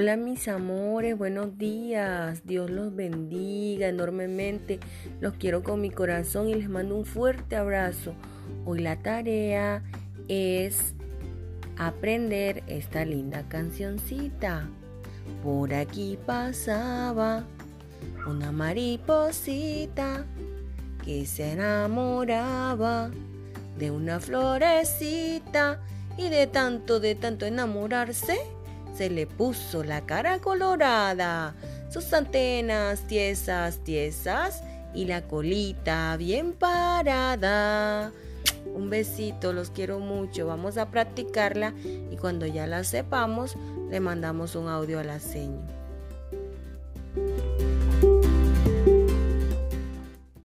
Hola mis amores, buenos días. Dios los bendiga enormemente. Los quiero con mi corazón y les mando un fuerte abrazo. Hoy la tarea es aprender esta linda cancioncita. Por aquí pasaba una mariposita que se enamoraba de una florecita y de tanto, de tanto enamorarse se le puso la cara colorada, sus antenas tiesas, tiesas y la colita bien parada. Un besito, los quiero mucho. Vamos a practicarla y cuando ya la sepamos, le mandamos un audio a la seña.